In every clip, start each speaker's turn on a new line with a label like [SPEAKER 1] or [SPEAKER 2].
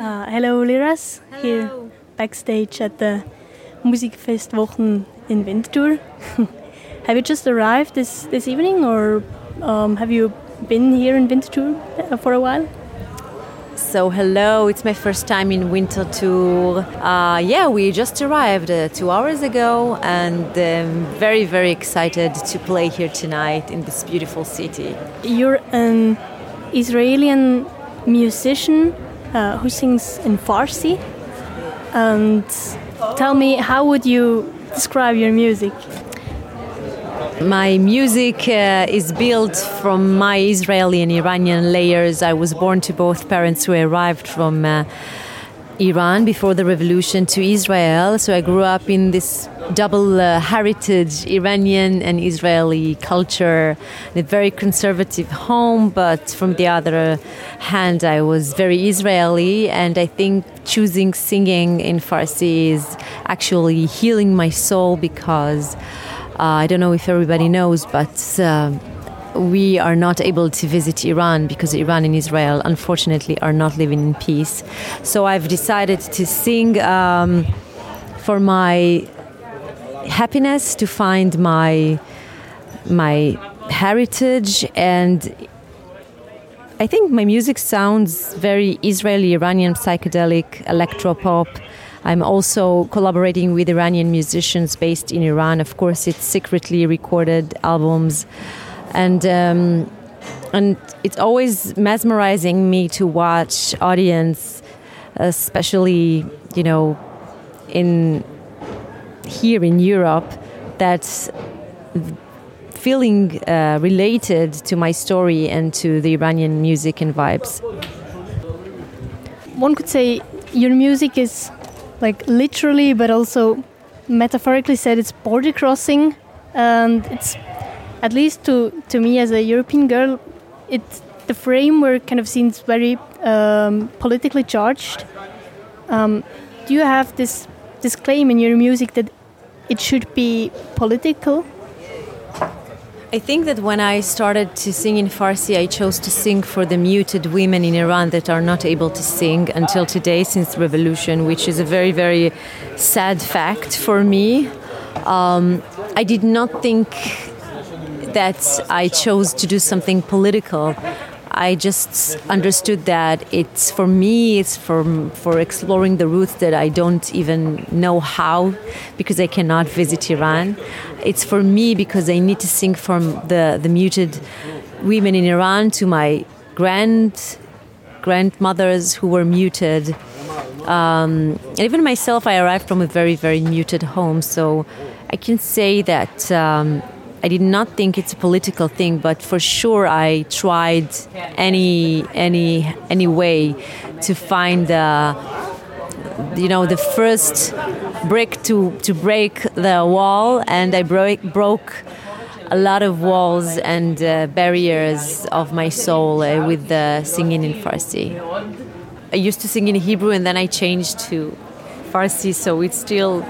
[SPEAKER 1] Uh, hello, Liraz.
[SPEAKER 2] Hello.
[SPEAKER 1] Here backstage at the Musikfestwochen in Winterthur. have you just arrived this, this evening or um, have you been here in Winterthur uh, for a while?
[SPEAKER 2] So hello, it's my first time in Winterthur. Uh, yeah, we just arrived uh, two hours ago, and um, very very excited to play here tonight in this beautiful city.
[SPEAKER 1] You're an Israeli musician uh, who sings in Farsi, and tell me how would you describe your music?
[SPEAKER 2] My music uh, is built from my Israeli and Iranian layers. I was born to both parents who arrived from uh, Iran before the revolution to Israel. So I grew up in this double uh, heritage, Iranian and Israeli culture, in a very conservative home. But from the other hand, I was very Israeli, and I think choosing singing in Farsi is actually healing my soul because. Uh, I don't know if everybody knows, but uh, we are not able to visit Iran because Iran and Israel, unfortunately, are not living in peace. So I've decided to sing um, for my happiness, to find my my heritage, and I think my music sounds very Israeli, Iranian, psychedelic, electropop. I'm also collaborating with Iranian musicians based in Iran. Of course, it's secretly recorded albums, and um, and it's always mesmerizing me to watch audience, especially you know, in here in Europe, that's feeling uh, related to my story and to the Iranian music and vibes.
[SPEAKER 1] One could say your music is like literally, but also metaphorically said, it's border crossing, and it's at least to to me as a European girl, it's the framework kind of seems very um, politically charged. Um, do you have this this claim in your music that it should be political?
[SPEAKER 2] I think that when I started to sing in Farsi, I chose to sing for the muted women in Iran that are not able to sing until today since the revolution, which is a very, very sad fact for me. Um, I did not think that I chose to do something political. I just understood that it's for me, it's for, for exploring the roots that I don't even know how because I cannot visit Iran. It's for me because I need to sing from the, the muted women in Iran to my grand grandmothers who were muted. Um, and even myself, I arrived from a very, very muted home. So I can say that um, I did not think it's a political thing, but for sure I tried any any any way to find the you know the first brick to to break the wall, and I broke broke a lot of walls and uh, barriers of my soul uh, with the singing in Farsi. I used to sing in Hebrew, and then I changed to Farsi, so it's still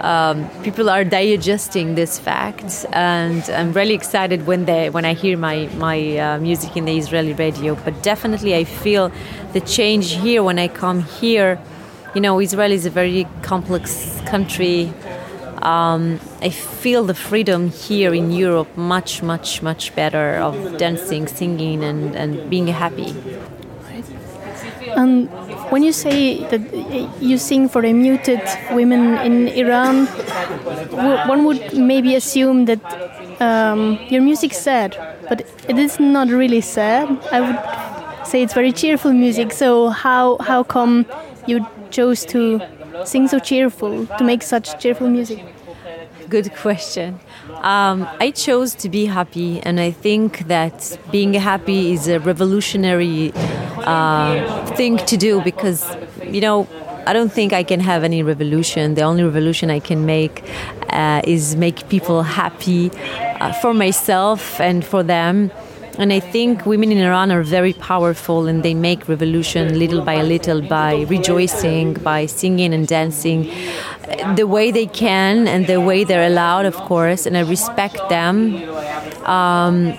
[SPEAKER 2] um, people are digesting this fact, and I'm really excited when they when I hear my my uh, music in the Israeli radio. But definitely, I feel the change here when I come here. You know, Israel is a very complex country. Um, I feel the freedom here in Europe much, much, much better of dancing, singing, and, and being happy.
[SPEAKER 1] And when you say that you sing for the muted women in Iran, one would maybe assume that um, your music's sad, but it is not really sad. I would say it's very cheerful music. So how how come you chose to sing so cheerful, to make such cheerful music?
[SPEAKER 2] Good question. Um, I chose to be happy, and I think that being happy is a revolutionary uh, thing to do because, you know, I don't think I can have any revolution. The only revolution I can make uh, is make people happy uh, for myself and for them. And I think women in Iran are very powerful and they make revolution little by little by rejoicing, by singing and dancing the way they can and the way they're allowed, of course. And I respect them. Um,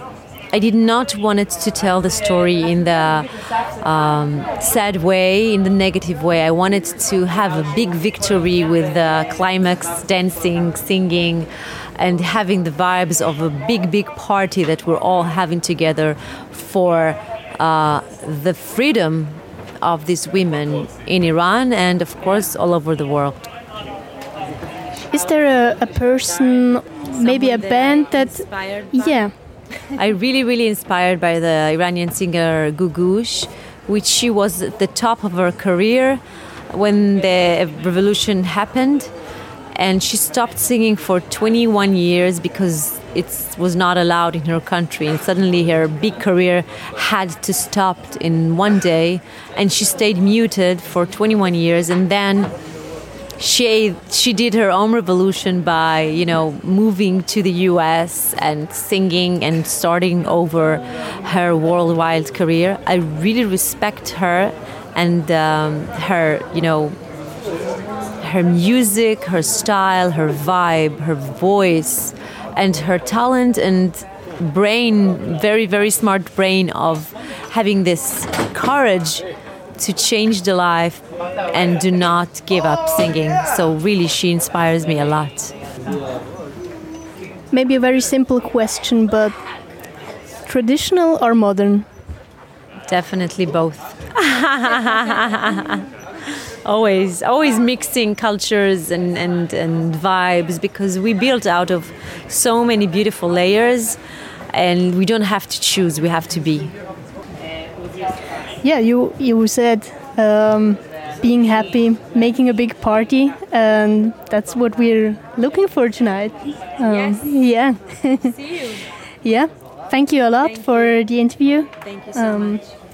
[SPEAKER 2] I did not want it to tell the story in the um, sad way, in the negative way. I wanted to have a big victory with the climax, dancing, singing, and having the vibes of a big, big party that we're all having together for uh, the freedom of these women in Iran and, of course, all over the world.
[SPEAKER 1] Is there a, a person, maybe a band that, yeah,
[SPEAKER 2] I really, really inspired by the Iranian singer Googoosh, which she was at the top of her career when the revolution happened. And she stopped singing for 21 years because it was not allowed in her country. And suddenly her big career had to stop in one day. And she stayed muted for 21 years. And then she she did her own revolution by you know moving to the U.S. and singing and starting over her worldwide career. I really respect her and um, her you know her music, her style, her vibe, her voice, and her talent and brain, very very smart brain of having this courage to change the life and do not give up singing. So, really, she inspires me a lot.
[SPEAKER 1] Maybe a very simple question, but traditional or modern?
[SPEAKER 2] Definitely both. always, always mixing cultures and, and, and vibes because we built out of so many beautiful layers and we don't have to choose, we have to be.
[SPEAKER 1] Yeah, you, you said um, being happy, making a big party, and that's what we're looking for tonight.
[SPEAKER 2] Um, yes.
[SPEAKER 1] Yeah.
[SPEAKER 2] See you.
[SPEAKER 1] yeah. Thank you a lot
[SPEAKER 2] Thank
[SPEAKER 1] for
[SPEAKER 2] you.
[SPEAKER 1] the interview.
[SPEAKER 2] Thank you so um, much.